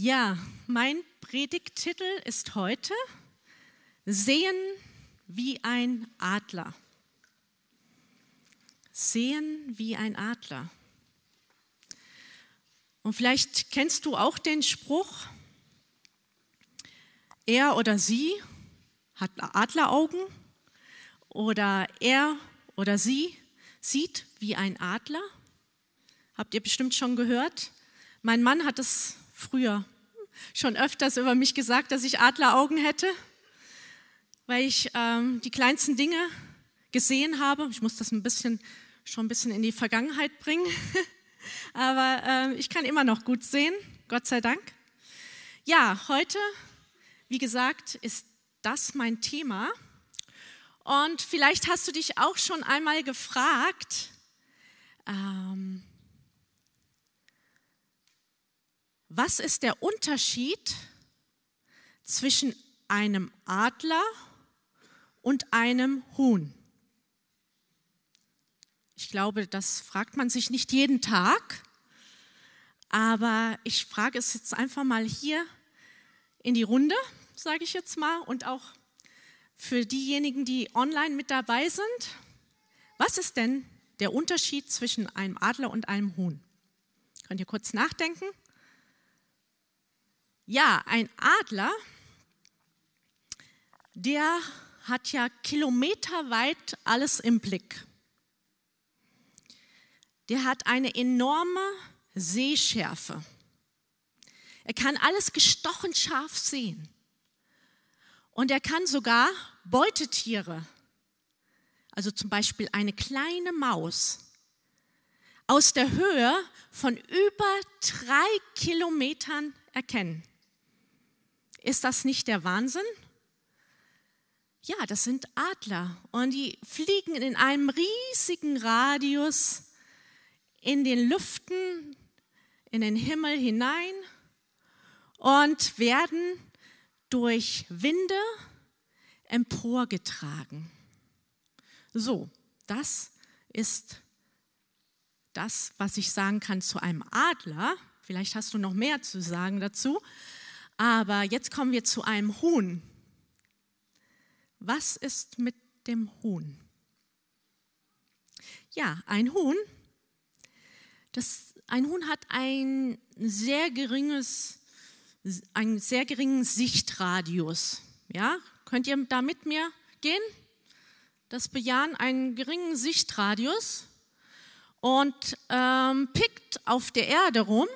Ja, mein Predigttitel ist heute Sehen wie ein Adler. Sehen wie ein Adler. Und vielleicht kennst du auch den Spruch, er oder sie hat Adleraugen oder er oder sie sieht wie ein Adler. Habt ihr bestimmt schon gehört? Mein Mann hat es früher schon öfters über mich gesagt, dass ich Adleraugen hätte, weil ich ähm, die kleinsten Dinge gesehen habe. Ich muss das ein bisschen, schon ein bisschen in die Vergangenheit bringen, aber äh, ich kann immer noch gut sehen, Gott sei Dank. Ja, heute, wie gesagt, ist das mein Thema. Und vielleicht hast du dich auch schon einmal gefragt, ähm, Was ist der Unterschied zwischen einem Adler und einem Huhn? Ich glaube, das fragt man sich nicht jeden Tag, aber ich frage es jetzt einfach mal hier in die Runde, sage ich jetzt mal, und auch für diejenigen, die online mit dabei sind. Was ist denn der Unterschied zwischen einem Adler und einem Huhn? Könnt ihr kurz nachdenken? Ja, ein Adler, der hat ja kilometerweit alles im Blick. Der hat eine enorme Sehschärfe. Er kann alles gestochen scharf sehen. Und er kann sogar Beutetiere, also zum Beispiel eine kleine Maus, aus der Höhe von über drei Kilometern erkennen. Ist das nicht der Wahnsinn? Ja, das sind Adler und die fliegen in einem riesigen Radius in den Lüften, in den Himmel hinein und werden durch Winde emporgetragen. So, das ist das, was ich sagen kann zu einem Adler. Vielleicht hast du noch mehr zu sagen dazu. Aber jetzt kommen wir zu einem Huhn. Was ist mit dem Huhn? Ja, ein Huhn, das, ein Huhn hat ein sehr geringes, einen sehr geringen Sichtradius. Ja, könnt ihr da mit mir gehen? Das bejahen einen geringen Sichtradius und ähm, pickt auf der Erde rum,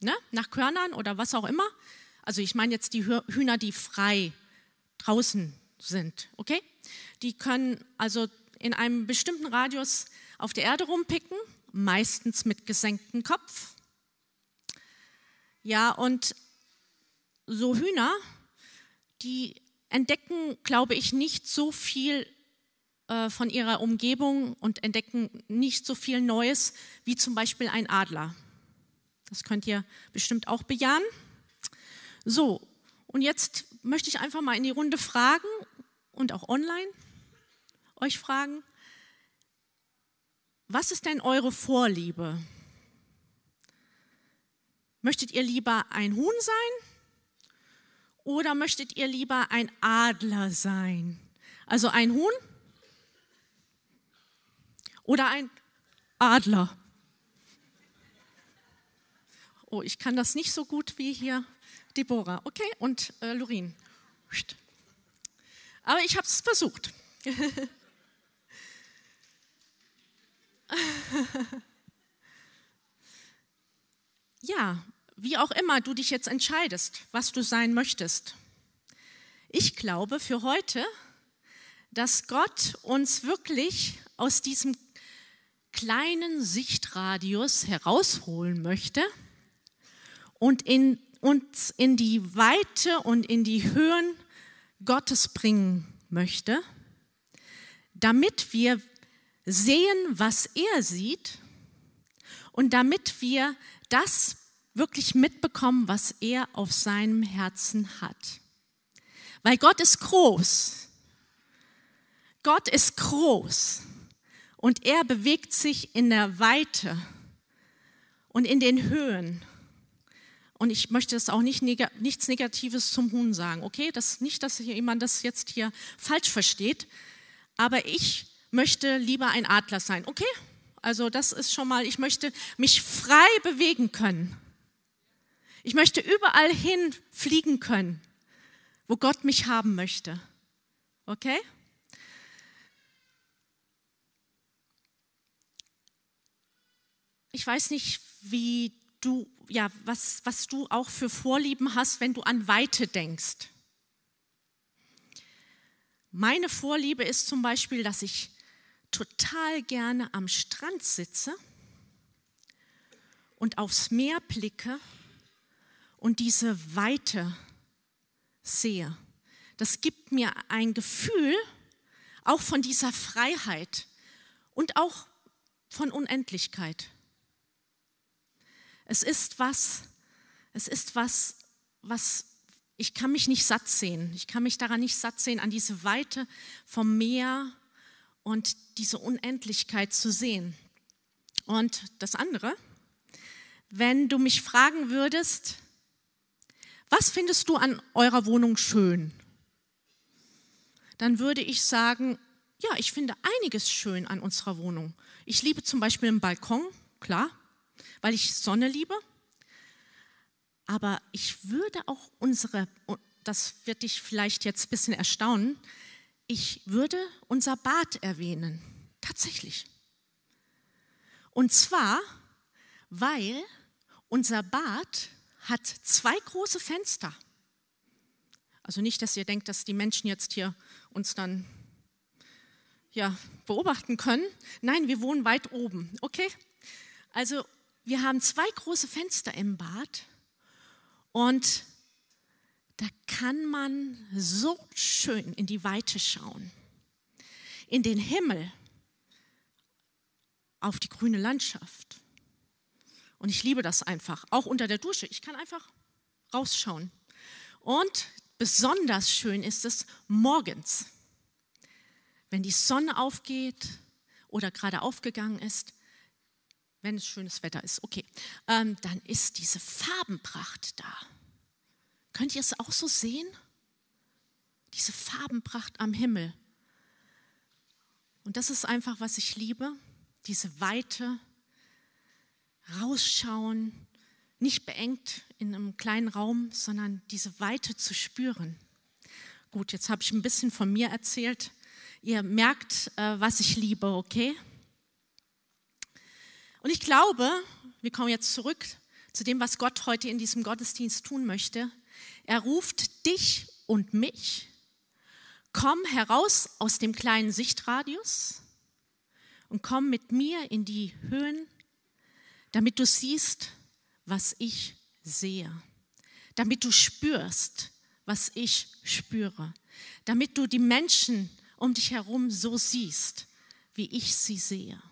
ne, nach Körnern oder was auch immer, also ich meine jetzt die Hühner, die frei draußen sind, okay? Die können also in einem bestimmten Radius auf der Erde rumpicken, meistens mit gesenktem Kopf. Ja, und so Hühner, die entdecken, glaube ich, nicht so viel äh, von ihrer Umgebung und entdecken nicht so viel Neues wie zum Beispiel ein Adler. Das könnt ihr bestimmt auch bejahen. So, und jetzt möchte ich einfach mal in die Runde fragen und auch online euch fragen, was ist denn eure Vorliebe? Möchtet ihr lieber ein Huhn sein oder möchtet ihr lieber ein Adler sein? Also ein Huhn oder ein Adler? Oh, ich kann das nicht so gut wie hier Deborah, okay, und äh, Lorin. Aber ich habe es versucht. ja, wie auch immer du dich jetzt entscheidest, was du sein möchtest. Ich glaube für heute, dass Gott uns wirklich aus diesem kleinen Sichtradius herausholen möchte und in uns in die Weite und in die Höhen Gottes bringen möchte, damit wir sehen, was er sieht und damit wir das wirklich mitbekommen, was er auf seinem Herzen hat. Weil Gott ist groß. Gott ist groß und er bewegt sich in der Weite und in den Höhen und ich möchte das auch nicht neg nichts Negatives zum Huhn sagen, okay? Das, nicht, dass hier jemand das jetzt hier falsch versteht, aber ich möchte lieber ein Adler sein, okay? Also das ist schon mal, ich möchte mich frei bewegen können. Ich möchte überall hin fliegen können, wo Gott mich haben möchte. Okay? Ich weiß nicht, wie du, ja, was, was du auch für Vorlieben hast, wenn du an Weite denkst. Meine Vorliebe ist zum Beispiel, dass ich total gerne am Strand sitze und aufs Meer blicke und diese Weite sehe. Das gibt mir ein Gefühl auch von dieser Freiheit und auch von Unendlichkeit. Es ist was, es ist was, was ich kann mich nicht satt sehen. Ich kann mich daran nicht satt sehen, an diese Weite vom Meer und diese Unendlichkeit zu sehen. Und das andere, wenn du mich fragen würdest, was findest du an eurer Wohnung schön? Dann würde ich sagen, ja, ich finde einiges schön an unserer Wohnung. Ich liebe zum Beispiel einen Balkon, klar weil ich Sonne liebe. Aber ich würde auch unsere, das wird dich vielleicht jetzt ein bisschen erstaunen, ich würde unser Bad erwähnen. Tatsächlich. Und zwar, weil unser Bad hat zwei große Fenster. Also nicht, dass ihr denkt, dass die Menschen jetzt hier uns dann ja, beobachten können. Nein, wir wohnen weit oben. Okay? Also wir haben zwei große Fenster im Bad und da kann man so schön in die Weite schauen, in den Himmel, auf die grüne Landschaft. Und ich liebe das einfach, auch unter der Dusche. Ich kann einfach rausschauen. Und besonders schön ist es morgens, wenn die Sonne aufgeht oder gerade aufgegangen ist, wenn es schönes Wetter ist, okay, ähm, dann ist diese Farbenpracht da. Könnt ihr es auch so sehen? Diese Farbenpracht am Himmel. Und das ist einfach, was ich liebe, diese Weite, rausschauen, nicht beengt in einem kleinen Raum, sondern diese Weite zu spüren. Gut, jetzt habe ich ein bisschen von mir erzählt. Ihr merkt, äh, was ich liebe, okay? Und ich glaube, wir kommen jetzt zurück zu dem, was Gott heute in diesem Gottesdienst tun möchte. Er ruft dich und mich, komm heraus aus dem kleinen Sichtradius und komm mit mir in die Höhen, damit du siehst, was ich sehe, damit du spürst, was ich spüre, damit du die Menschen um dich herum so siehst, wie ich sie sehe.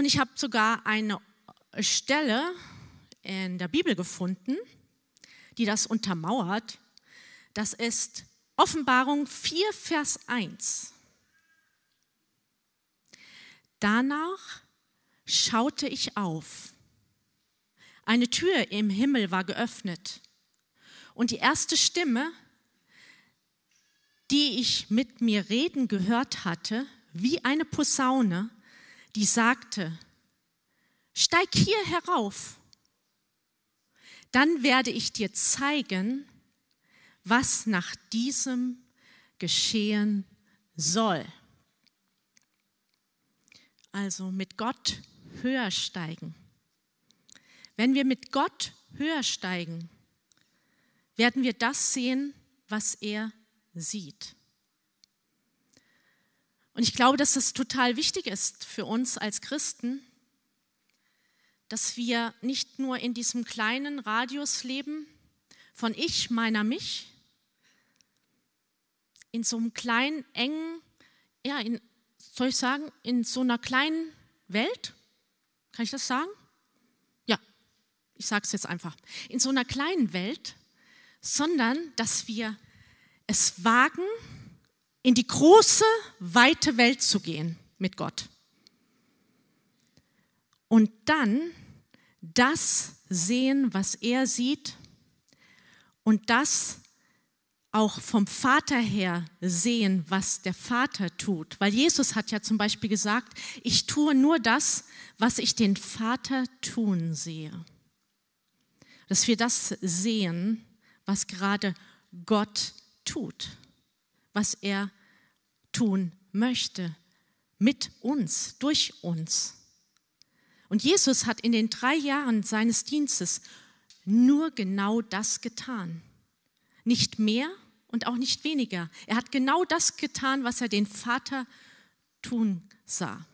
Und ich habe sogar eine Stelle in der Bibel gefunden, die das untermauert. Das ist Offenbarung 4, Vers 1. Danach schaute ich auf. Eine Tür im Himmel war geöffnet. Und die erste Stimme, die ich mit mir reden gehört hatte, wie eine Posaune, die sagte, steig hier herauf, dann werde ich dir zeigen, was nach diesem geschehen soll. Also mit Gott höher steigen. Wenn wir mit Gott höher steigen, werden wir das sehen, was er sieht. Und ich glaube, dass es total wichtig ist für uns als Christen, dass wir nicht nur in diesem kleinen Radius leben, von ich, meiner, mich, in so einem kleinen, engen, ja, in, soll ich sagen, in so einer kleinen Welt, kann ich das sagen? Ja, ich sage es jetzt einfach, in so einer kleinen Welt, sondern dass wir es wagen, in die große, weite Welt zu gehen mit Gott. Und dann das sehen, was er sieht und das auch vom Vater her sehen, was der Vater tut. Weil Jesus hat ja zum Beispiel gesagt, ich tue nur das, was ich den Vater tun sehe. Dass wir das sehen, was gerade Gott tut, was er tun möchte mit uns, durch uns. Und Jesus hat in den drei Jahren seines Dienstes nur genau das getan. Nicht mehr und auch nicht weniger. Er hat genau das getan, was er den Vater tun sah.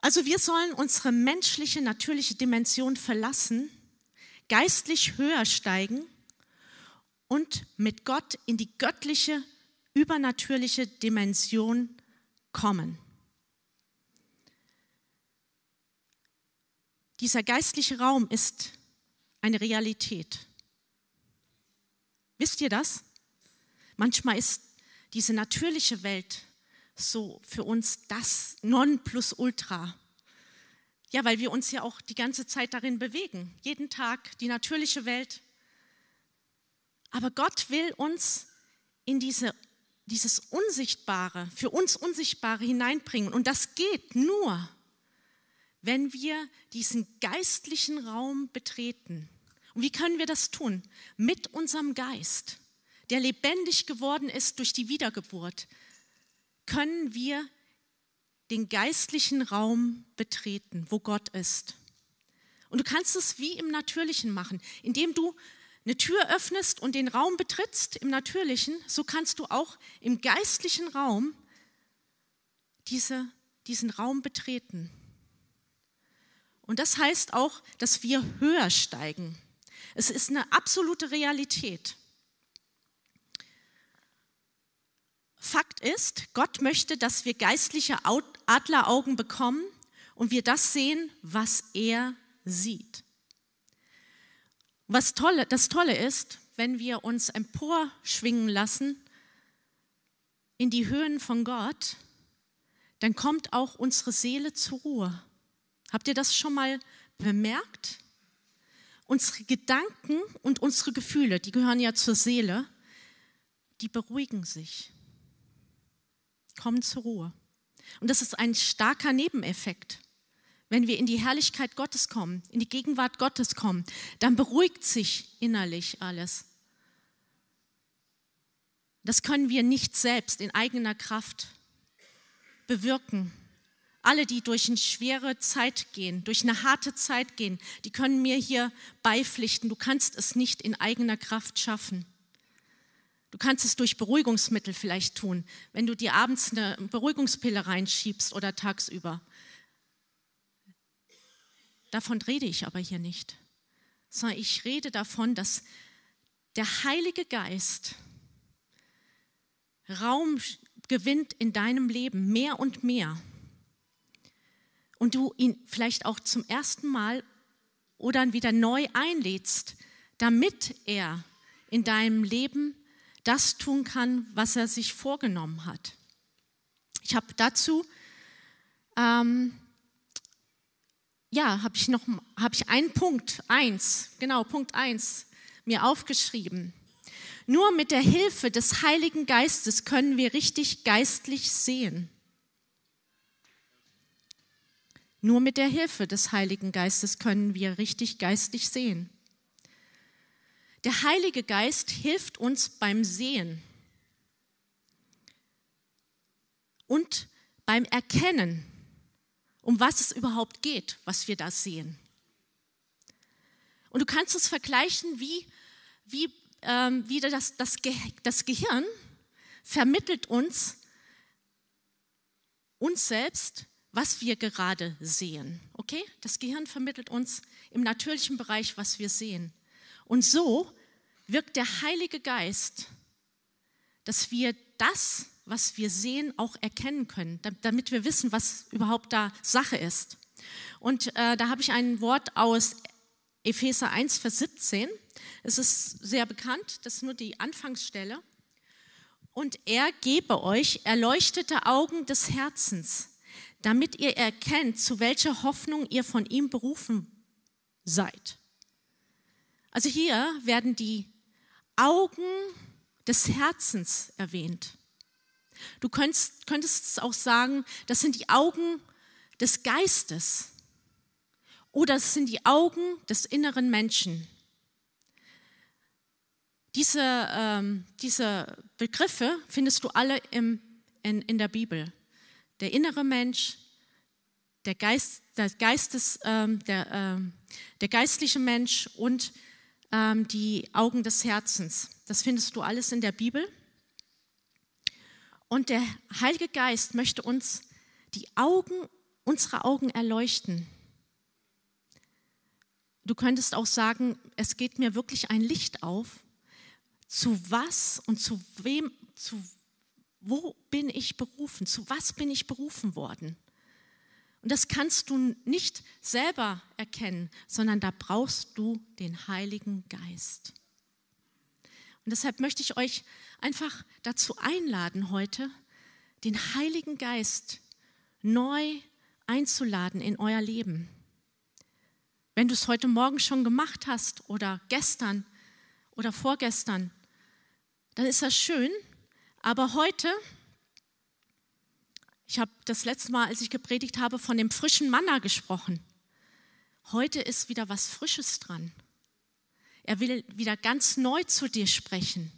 Also wir sollen unsere menschliche, natürliche Dimension verlassen, geistlich höher steigen und mit Gott in die göttliche, übernatürliche Dimension kommen. Dieser geistliche Raum ist eine Realität. Wisst ihr das? Manchmal ist diese natürliche Welt so für uns das Nonplusultra. Ja, weil wir uns ja auch die ganze Zeit darin bewegen. Jeden Tag die natürliche Welt. Aber Gott will uns in diese, dieses Unsichtbare, für uns Unsichtbare hineinbringen. Und das geht nur, wenn wir diesen geistlichen Raum betreten. Und wie können wir das tun? Mit unserem Geist, der lebendig geworden ist durch die Wiedergeburt, können wir den geistlichen Raum betreten, wo Gott ist. Und du kannst es wie im Natürlichen machen, indem du eine Tür öffnest und den Raum betrittst im Natürlichen, so kannst du auch im geistlichen Raum diese, diesen Raum betreten. Und das heißt auch, dass wir höher steigen. Es ist eine absolute Realität. Fakt ist, Gott möchte, dass wir geistliche Adleraugen bekommen und wir das sehen, was er sieht. Was tolle, das Tolle ist, wenn wir uns emporschwingen lassen in die Höhen von Gott, dann kommt auch unsere Seele zur Ruhe. Habt ihr das schon mal bemerkt? Unsere Gedanken und unsere Gefühle, die gehören ja zur Seele, die beruhigen sich, kommen zur Ruhe. Und das ist ein starker Nebeneffekt. Wenn wir in die Herrlichkeit Gottes kommen, in die Gegenwart Gottes kommen, dann beruhigt sich innerlich alles. Das können wir nicht selbst in eigener Kraft bewirken. Alle, die durch eine schwere Zeit gehen, durch eine harte Zeit gehen, die können mir hier beipflichten. Du kannst es nicht in eigener Kraft schaffen. Du kannst es durch Beruhigungsmittel vielleicht tun, wenn du dir abends eine Beruhigungspille reinschiebst oder tagsüber. Davon rede ich aber hier nicht, sondern ich rede davon, dass der Heilige Geist Raum gewinnt in deinem Leben mehr und mehr und du ihn vielleicht auch zum ersten Mal oder wieder neu einlädst, damit er in deinem Leben das tun kann, was er sich vorgenommen hat. Ich habe dazu, ähm, ja, habe ich noch, habe ich einen Punkt, eins, genau, Punkt eins, mir aufgeschrieben. Nur mit der Hilfe des Heiligen Geistes können wir richtig geistlich sehen. Nur mit der Hilfe des Heiligen Geistes können wir richtig geistlich sehen. Der Heilige Geist hilft uns beim Sehen und beim Erkennen, um was es überhaupt geht, was wir da sehen. Und du kannst es vergleichen, wie, wie, ähm, wie das, das, das Gehirn vermittelt uns, uns selbst, was wir gerade sehen. Okay? Das Gehirn vermittelt uns im natürlichen Bereich, was wir sehen. Und so wirkt der Heilige Geist, dass wir das, was wir sehen, auch erkennen können, damit wir wissen, was überhaupt da Sache ist. Und äh, da habe ich ein Wort aus Epheser 1, Vers 17. Es ist sehr bekannt, das ist nur die Anfangsstelle. Und er gebe euch erleuchtete Augen des Herzens, damit ihr erkennt, zu welcher Hoffnung ihr von ihm berufen seid. Also hier werden die Augen des Herzens erwähnt. Du könntest, könntest auch sagen, das sind die Augen des Geistes oder es sind die Augen des inneren Menschen. Diese, ähm, diese Begriffe findest du alle im, in, in der Bibel. Der innere Mensch, der, Geist, der, Geistes, ähm, der, ähm, der geistliche Mensch und ähm, die Augen des Herzens. Das findest du alles in der Bibel. Und der Heilige Geist möchte uns die Augen, unsere Augen erleuchten. Du könntest auch sagen, es geht mir wirklich ein Licht auf. Zu was und zu wem, zu wo bin ich berufen? Zu was bin ich berufen worden? Und das kannst du nicht selber erkennen, sondern da brauchst du den Heiligen Geist. Und deshalb möchte ich euch einfach dazu einladen, heute den Heiligen Geist neu einzuladen in euer Leben. Wenn du es heute Morgen schon gemacht hast oder gestern oder vorgestern, dann ist das schön. Aber heute, ich habe das letzte Mal, als ich gepredigt habe, von dem frischen Manna gesprochen. Heute ist wieder was Frisches dran. Er will wieder ganz neu zu dir sprechen.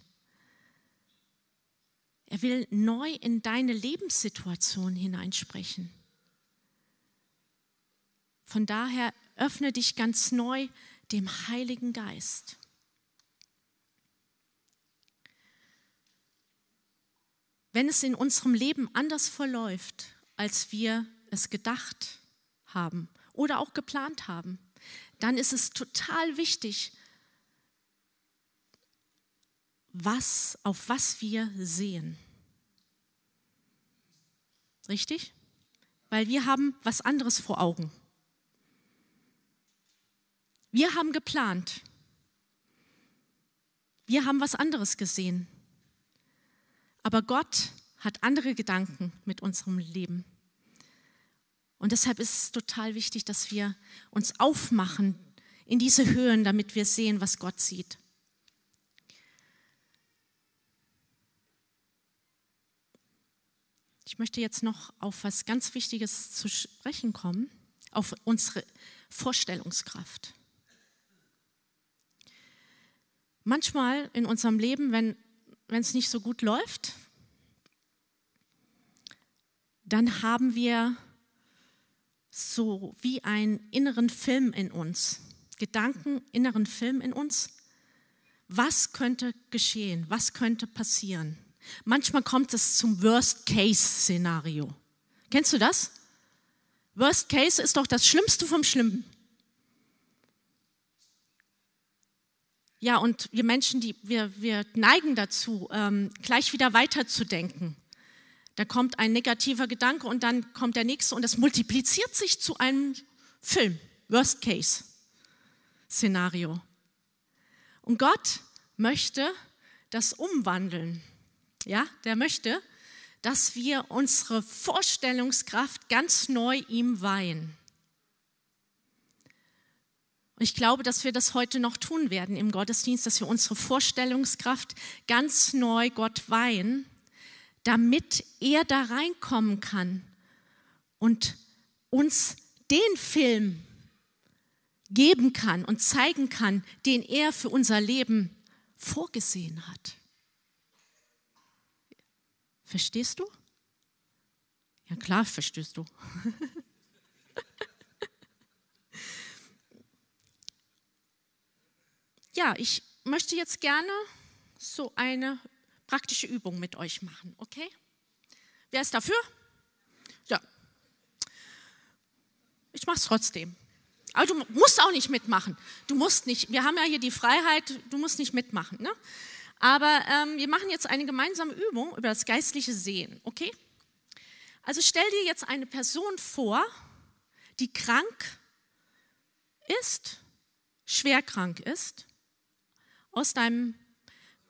Er will neu in deine Lebenssituation hineinsprechen. Von daher öffne dich ganz neu dem Heiligen Geist. Wenn es in unserem Leben anders verläuft, als wir es gedacht haben oder auch geplant haben, dann ist es total wichtig, was, auf was wir sehen. Richtig? Weil wir haben was anderes vor Augen. Wir haben geplant. Wir haben was anderes gesehen. Aber Gott hat andere Gedanken mit unserem Leben. Und deshalb ist es total wichtig, dass wir uns aufmachen in diese Höhen, damit wir sehen, was Gott sieht. Ich möchte jetzt noch auf was ganz Wichtiges zu sprechen kommen, auf unsere Vorstellungskraft. Manchmal in unserem Leben, wenn es nicht so gut läuft, dann haben wir so wie einen inneren Film in uns, Gedanken, inneren Film in uns. Was könnte geschehen? Was könnte passieren? Manchmal kommt es zum Worst-Case-Szenario. Kennst du das? Worst Case ist doch das Schlimmste vom Schlimmen. Ja, und wir Menschen, die, wir, wir neigen dazu, ähm, gleich wieder weiterzudenken. Da kommt ein negativer Gedanke und dann kommt der nächste und das multipliziert sich zu einem Film, Worst Case Szenario. Und Gott möchte das umwandeln. Ja, der möchte, dass wir unsere Vorstellungskraft ganz neu ihm weihen. Und ich glaube, dass wir das heute noch tun werden im Gottesdienst, dass wir unsere Vorstellungskraft ganz neu Gott weihen, damit er da reinkommen kann und uns den Film geben kann und zeigen kann, den er für unser Leben vorgesehen hat. Verstehst du? Ja klar, verstehst du. Ja, ich möchte jetzt gerne so eine praktische Übung mit euch machen, okay? Wer ist dafür? Ja. Ich mache es trotzdem. Aber du musst auch nicht mitmachen. Du musst nicht. Wir haben ja hier die Freiheit, du musst nicht mitmachen. Ne? Aber ähm, wir machen jetzt eine gemeinsame Übung über das geistliche Sehen, okay? Also stell dir jetzt eine Person vor, die krank ist, schwer krank ist aus deinem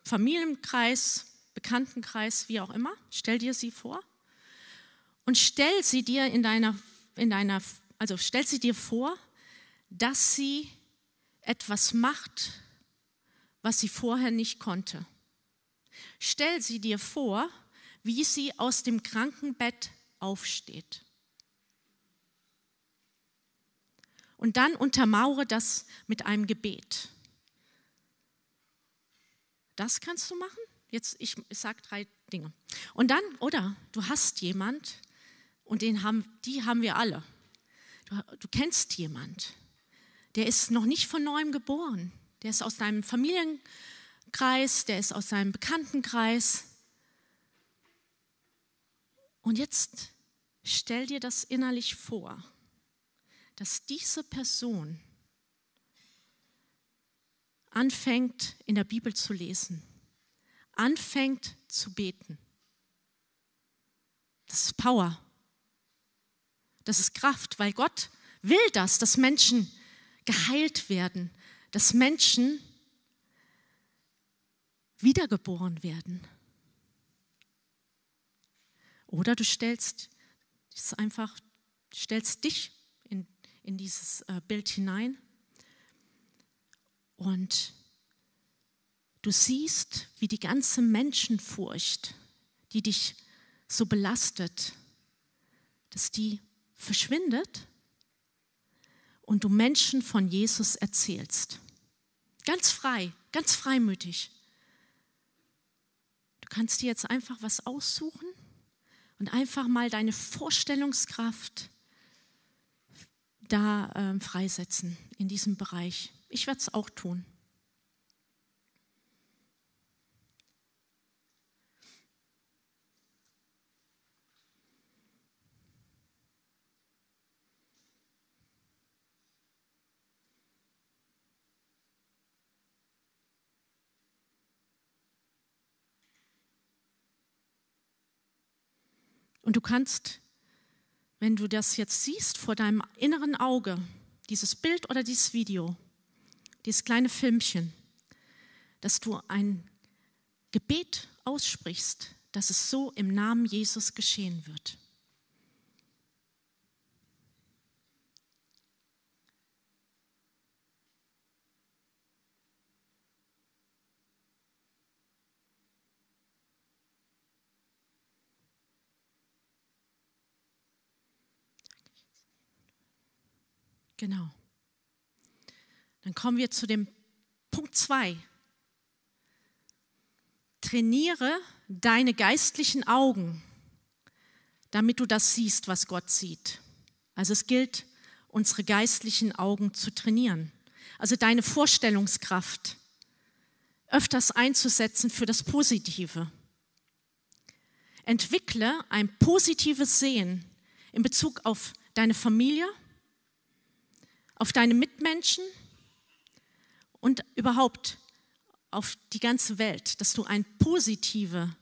Familienkreis, Bekanntenkreis, wie auch immer. Stell dir sie vor. und stell sie dir in deiner, in deiner, also stell sie dir vor, dass sie etwas macht, was sie vorher nicht konnte. Stell sie dir vor, wie sie aus dem Krankenbett aufsteht. Und dann untermauere das mit einem Gebet. Das kannst du machen? Jetzt, ich, ich sage drei Dinge. Und dann, oder du hast jemand, und den haben, die haben wir alle. Du, du kennst jemand, der ist noch nicht von neuem geboren. Der ist aus deinem Familienkreis, der ist aus deinem Bekanntenkreis. Und jetzt stell dir das innerlich vor, dass diese Person anfängt in der Bibel zu lesen, anfängt zu beten. Das ist Power. Das ist Kraft, weil Gott will das, dass Menschen geheilt werden, dass Menschen wiedergeboren werden. Oder du stellst es einfach, stellst dich in, in dieses äh, Bild hinein und du siehst, wie die ganze Menschenfurcht, die dich so belastet, dass die verschwindet und du Menschen von Jesus erzählst. Ganz frei, ganz freimütig. Du kannst dir jetzt einfach was aussuchen und einfach mal deine Vorstellungskraft da äh, freisetzen in diesem Bereich. Ich werde es auch tun. Und du kannst, wenn du das jetzt siehst vor deinem inneren Auge, dieses Bild oder dieses Video, dieses kleine Filmchen, dass du ein Gebet aussprichst, dass es so im Namen Jesus geschehen wird. Genau. Dann kommen wir zu dem Punkt 2. Trainiere deine geistlichen Augen, damit du das siehst, was Gott sieht. Also es gilt, unsere geistlichen Augen zu trainieren. Also deine Vorstellungskraft öfters einzusetzen für das Positive. Entwickle ein positives Sehen in Bezug auf deine Familie, auf deine Mitmenschen und überhaupt auf die ganze Welt, dass du eine positive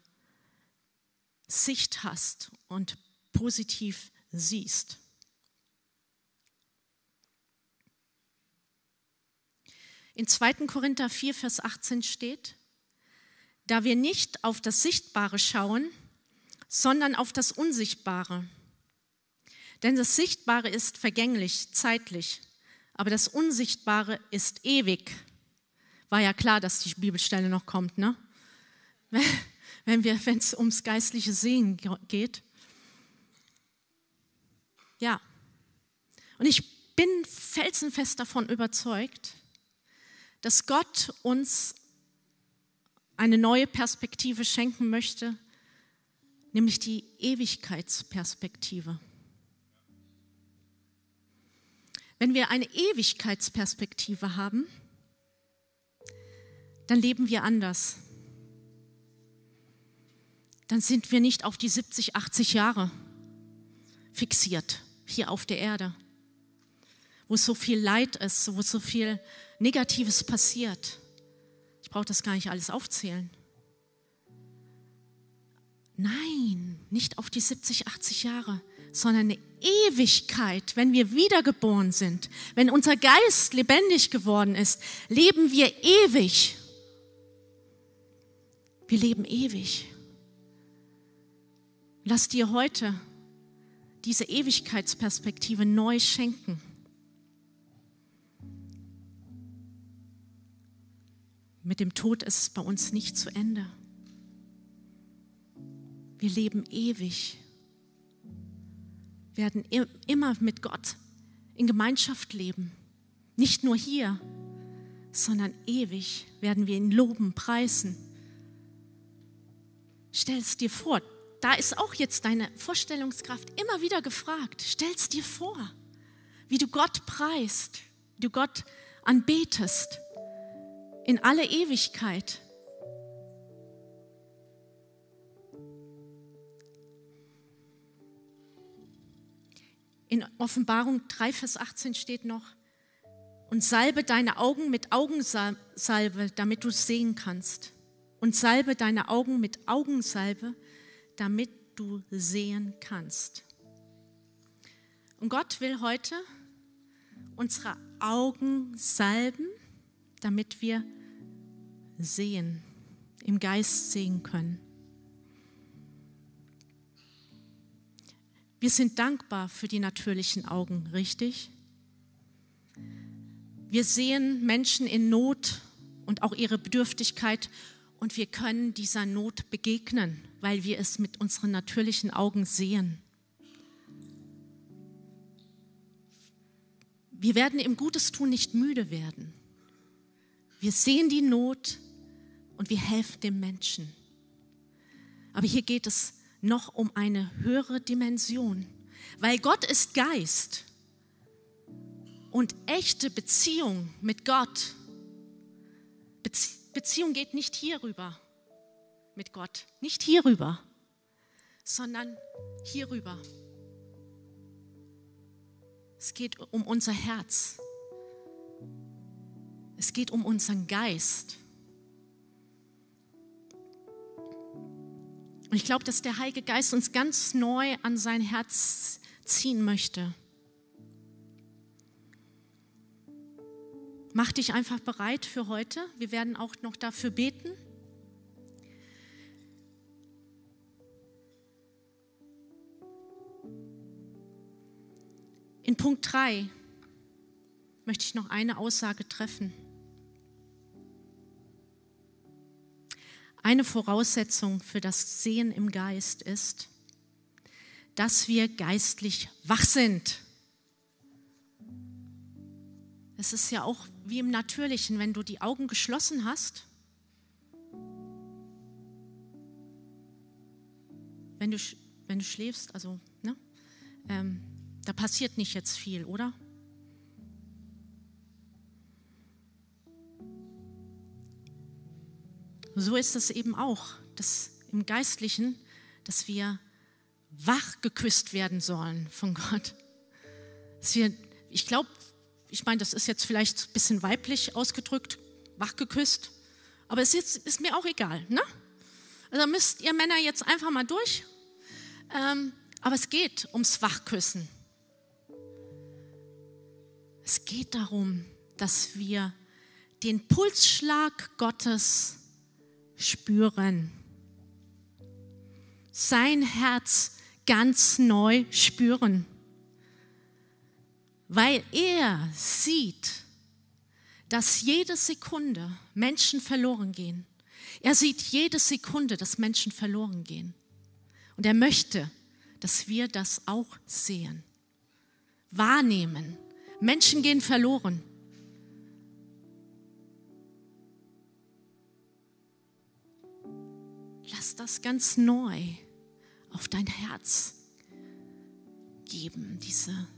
Sicht hast und positiv siehst. In 2. Korinther 4, Vers 18 steht, da wir nicht auf das Sichtbare schauen, sondern auf das Unsichtbare. Denn das Sichtbare ist vergänglich, zeitlich, aber das Unsichtbare ist ewig. War ja klar, dass die Bibelstelle noch kommt, ne? Wenn wenn es ums geistliche Sehen geht. Ja. Und ich bin felsenfest davon überzeugt, dass Gott uns eine neue Perspektive schenken möchte, nämlich die Ewigkeitsperspektive. Wenn wir eine Ewigkeitsperspektive haben, dann leben wir anders. Dann sind wir nicht auf die 70, 80 Jahre fixiert hier auf der Erde, wo so viel Leid ist, wo so viel Negatives passiert. Ich brauche das gar nicht alles aufzählen. Nein, nicht auf die 70, 80 Jahre, sondern eine Ewigkeit, wenn wir wiedergeboren sind, wenn unser Geist lebendig geworden ist, leben wir ewig. Wir leben ewig. Lass dir heute diese Ewigkeitsperspektive neu schenken. Mit dem Tod ist es bei uns nicht zu Ende. Wir leben ewig, werden immer mit Gott in Gemeinschaft leben. Nicht nur hier, sondern ewig werden wir ihn loben, preisen. Stell es dir vor, da ist auch jetzt deine Vorstellungskraft immer wieder gefragt. Stell es dir vor, wie du Gott preist, wie du Gott anbetest in alle Ewigkeit. In Offenbarung 3, Vers 18 steht noch, und salbe deine Augen mit Augensalbe, damit du sehen kannst. Und salbe deine Augen mit Augensalbe, damit du sehen kannst. Und Gott will heute unsere Augen salben, damit wir sehen, im Geist sehen können. Wir sind dankbar für die natürlichen Augen, richtig? Wir sehen Menschen in Not und auch ihre Bedürftigkeit und wir können dieser Not begegnen, weil wir es mit unseren natürlichen Augen sehen. Wir werden im Gutes tun nicht müde werden. Wir sehen die Not und wir helfen dem Menschen. Aber hier geht es noch um eine höhere Dimension, weil Gott ist Geist und echte Beziehung mit Gott. Beziehung geht nicht hierüber mit Gott, nicht hierüber, sondern hierüber. Es geht um unser Herz. Es geht um unseren Geist. Ich glaube, dass der Heilige Geist uns ganz neu an sein Herz ziehen möchte. Mach dich einfach bereit für heute. Wir werden auch noch dafür beten. In Punkt 3 möchte ich noch eine Aussage treffen. Eine Voraussetzung für das Sehen im Geist ist, dass wir geistlich wach sind. Es ist ja auch wie im Natürlichen, wenn du die Augen geschlossen hast, wenn du, wenn du schläfst, also ne, ähm, da passiert nicht jetzt viel, oder? So ist es eben auch, dass im Geistlichen, dass wir wach geküsst werden sollen von Gott. Dass wir, ich glaube, ich meine, das ist jetzt vielleicht ein bisschen weiblich ausgedrückt, wach geküsst, aber es ist, ist mir auch egal. Ne? Also müsst ihr Männer jetzt einfach mal durch. Ähm, aber es geht ums Wachküssen. Es geht darum, dass wir den Pulsschlag Gottes spüren. Sein Herz ganz neu spüren. Weil er sieht, dass jede Sekunde Menschen verloren gehen. Er sieht jede Sekunde, dass Menschen verloren gehen. Und er möchte, dass wir das auch sehen, wahrnehmen. Menschen gehen verloren. Lass das ganz neu auf dein Herz geben, diese,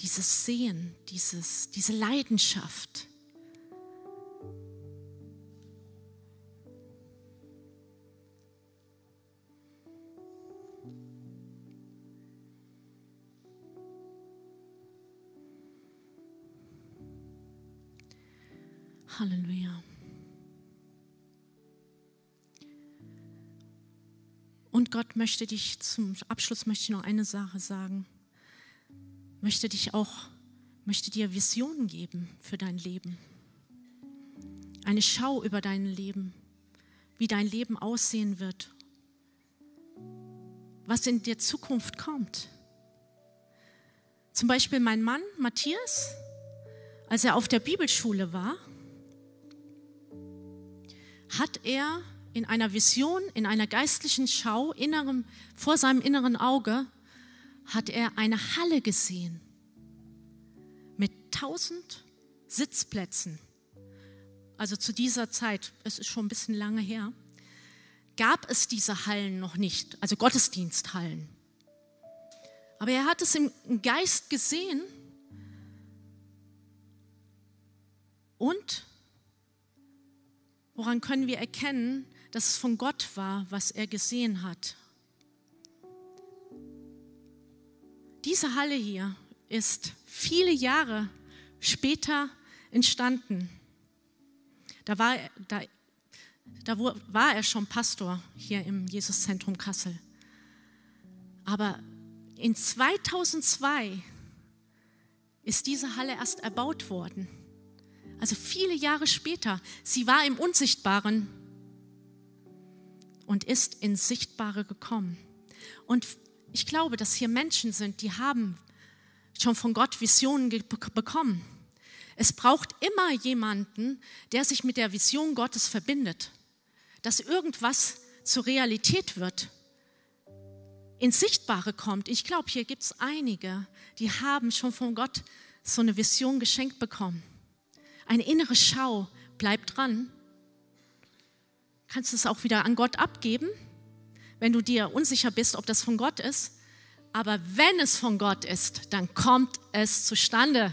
dieses Sehen, dieses, diese Leidenschaft. Halleluja. Und Gott möchte dich zum Abschluss möchte ich noch eine Sache sagen. Möchte dich auch, möchte dir Visionen geben für dein Leben. Eine Schau über dein Leben, wie dein Leben aussehen wird, was in der Zukunft kommt. Zum Beispiel mein Mann Matthias, als er auf der Bibelschule war, hat er in einer Vision, in einer geistlichen Schau innerem, vor seinem inneren Auge, hat er eine Halle gesehen mit tausend Sitzplätzen. Also zu dieser Zeit, es ist schon ein bisschen lange her, gab es diese Hallen noch nicht, also Gottesdiensthallen. Aber er hat es im Geist gesehen und woran können wir erkennen, dass es von Gott war, was er gesehen hat? Diese Halle hier ist viele Jahre später entstanden. Da war, da, da war er schon Pastor hier im Jesuszentrum Kassel. Aber in 2002 ist diese Halle erst erbaut worden. Also viele Jahre später. Sie war im Unsichtbaren und ist ins Sichtbare gekommen. Und ich glaube, dass hier Menschen sind, die haben schon von Gott Visionen bekommen. Es braucht immer jemanden, der sich mit der Vision Gottes verbindet, dass irgendwas zur Realität wird ins Sichtbare kommt. Ich glaube, hier gibt es einige, die haben schon von Gott so eine Vision geschenkt bekommen. Eine innere Schau, bleib dran. Kannst du es auch wieder an Gott abgeben, wenn du dir unsicher bist, ob das von Gott ist. Aber wenn es von Gott ist, dann kommt es zustande.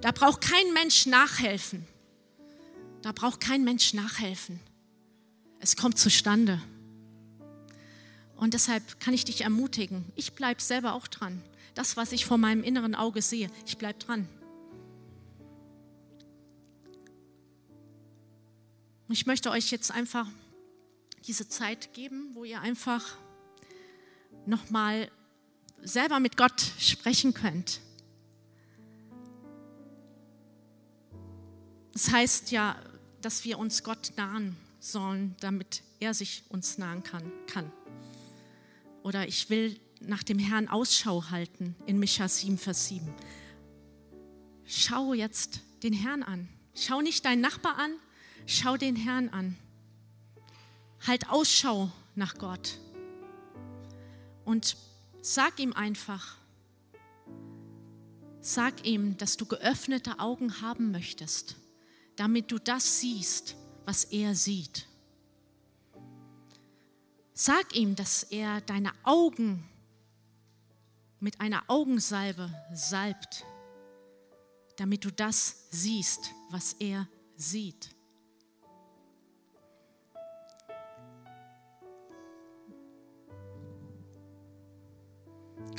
Da braucht kein Mensch nachhelfen. Da braucht kein Mensch nachhelfen. Es kommt zustande. Und deshalb kann ich dich ermutigen, ich bleibe selber auch dran. Das, was ich vor meinem inneren Auge sehe, ich bleibe dran. Und ich möchte euch jetzt einfach diese Zeit geben, wo ihr einfach nochmal selber mit Gott sprechen könnt. Das heißt ja, dass wir uns Gott nahen sollen, damit er sich uns nahen kann. kann. Oder ich will nach dem Herrn Ausschau halten in Micha 7, Vers 7. Schau jetzt den Herrn an. Schau nicht deinen Nachbar an, schau den Herrn an. Halt Ausschau nach Gott. Und sag ihm einfach, sag ihm, dass du geöffnete Augen haben möchtest, damit du das siehst, was er sieht. Sag ihm, dass er deine Augen mit einer Augensalbe salbt, damit du das siehst, was er sieht.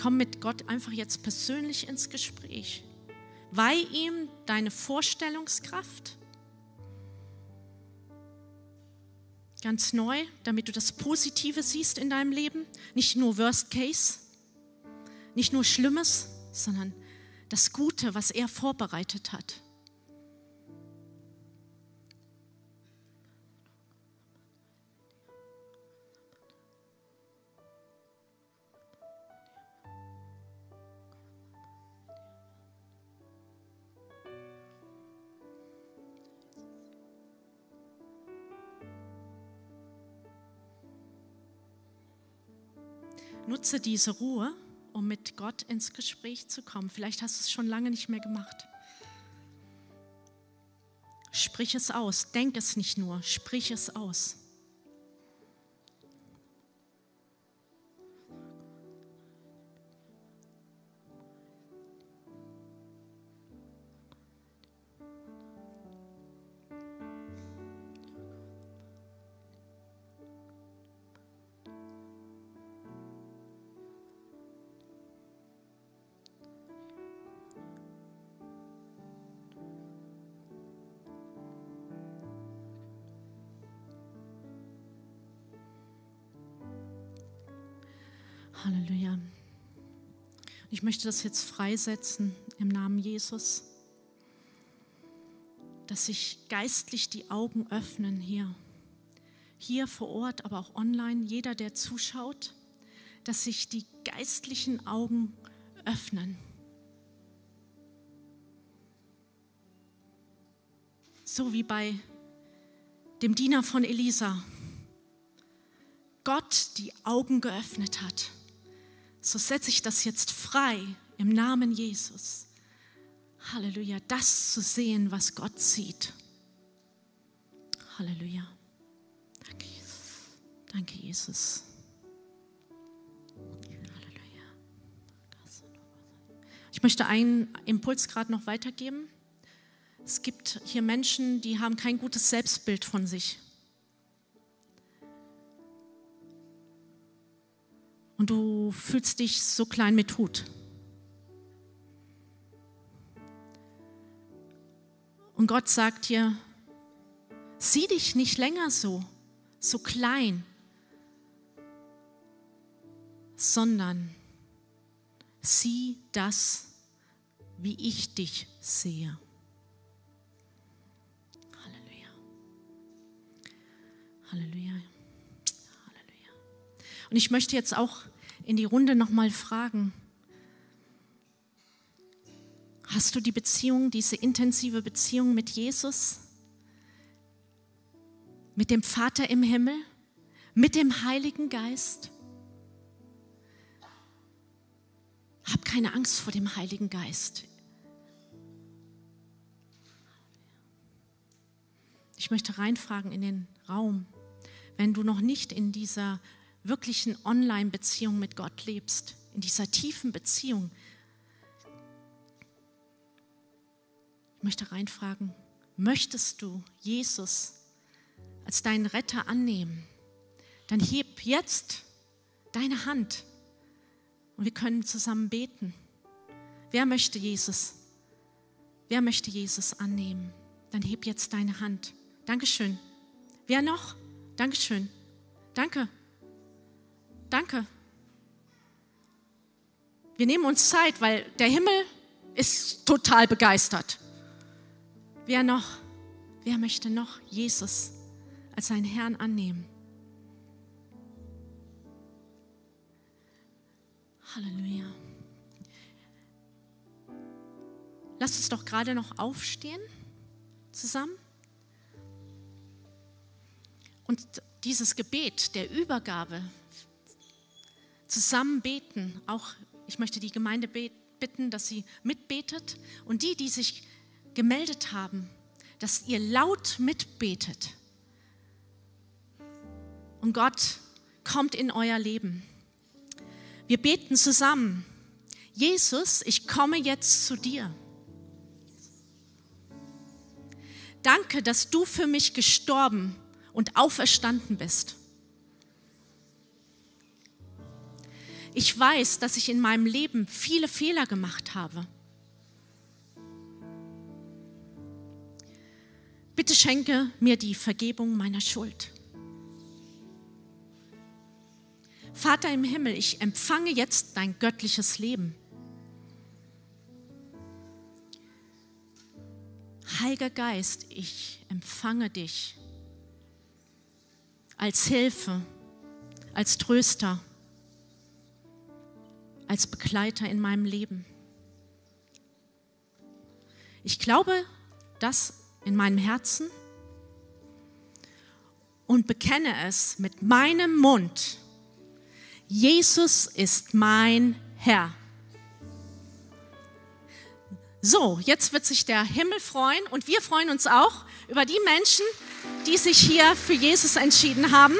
Komm mit Gott einfach jetzt persönlich ins Gespräch. Weih ihm deine Vorstellungskraft ganz neu, damit du das Positive siehst in deinem Leben. Nicht nur Worst Case, nicht nur Schlimmes, sondern das Gute, was er vorbereitet hat. Nutze diese Ruhe, um mit Gott ins Gespräch zu kommen. Vielleicht hast du es schon lange nicht mehr gemacht. Sprich es aus, denk es nicht nur, sprich es aus. möchte das jetzt freisetzen im Namen Jesus, dass sich geistlich die Augen öffnen hier. Hier vor Ort, aber auch online, jeder, der zuschaut, dass sich die geistlichen Augen öffnen. So wie bei dem Diener von Elisa. Gott die Augen geöffnet hat so setze ich das jetzt frei im Namen Jesus. Halleluja, das zu sehen, was Gott sieht. Halleluja. Danke, Jesus. Danke, Jesus. Halleluja. Ich möchte einen Impuls gerade noch weitergeben. Es gibt hier Menschen, die haben kein gutes Selbstbild von sich. Und du fühlst dich so klein mit Hut. Und Gott sagt dir, sieh dich nicht länger so, so klein, sondern sieh das, wie ich dich sehe. Halleluja. Halleluja. Und ich möchte jetzt auch in die Runde nochmal fragen, hast du die Beziehung, diese intensive Beziehung mit Jesus, mit dem Vater im Himmel, mit dem Heiligen Geist? Hab keine Angst vor dem Heiligen Geist. Ich möchte reinfragen in den Raum wenn du noch nicht in dieser wirklichen Online-Beziehung mit Gott lebst, in dieser tiefen Beziehung. Ich möchte reinfragen, möchtest du Jesus als deinen Retter annehmen? Dann heb jetzt deine Hand und wir können zusammen beten. Wer möchte Jesus? Wer möchte Jesus annehmen? Dann heb jetzt deine Hand. Dankeschön. Wer noch? Dankeschön. Danke. Danke. Wir nehmen uns Zeit, weil der Himmel ist total begeistert. Wer noch, wer möchte noch Jesus als seinen Herrn annehmen? Halleluja. Lasst uns doch gerade noch aufstehen zusammen. Und dieses Gebet der Übergabe, zusammen beten, auch ich möchte die Gemeinde bitten, dass sie mitbetet und die, die sich gemeldet haben, dass ihr laut mitbetet. Und Gott kommt in euer Leben. Wir beten zusammen. Jesus, ich komme jetzt zu dir. Danke, dass du für mich gestorben und auferstanden bist. Ich weiß, dass ich in meinem Leben viele Fehler gemacht habe. Bitte schenke mir die Vergebung meiner Schuld. Vater im Himmel, ich empfange jetzt dein göttliches Leben. Heiliger Geist, ich empfange dich als Hilfe, als Tröster, als Begleiter in meinem Leben. Ich glaube das in meinem Herzen und bekenne es mit meinem Mund. Jesus ist mein Herr. So, jetzt wird sich der Himmel freuen und wir freuen uns auch über die Menschen, die sich hier für Jesus entschieden haben.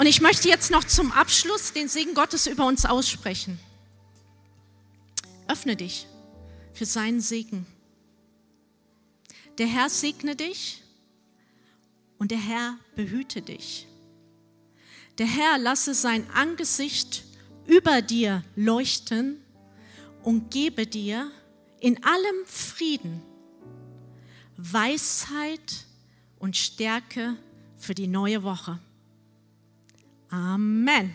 Und ich möchte jetzt noch zum Abschluss den Segen Gottes über uns aussprechen. Öffne dich für seinen Segen. Der Herr segne dich und der Herr behüte dich. Der Herr lasse sein Angesicht über dir leuchten und gebe dir in allem Frieden, Weisheit und Stärke für die neue Woche. Amen.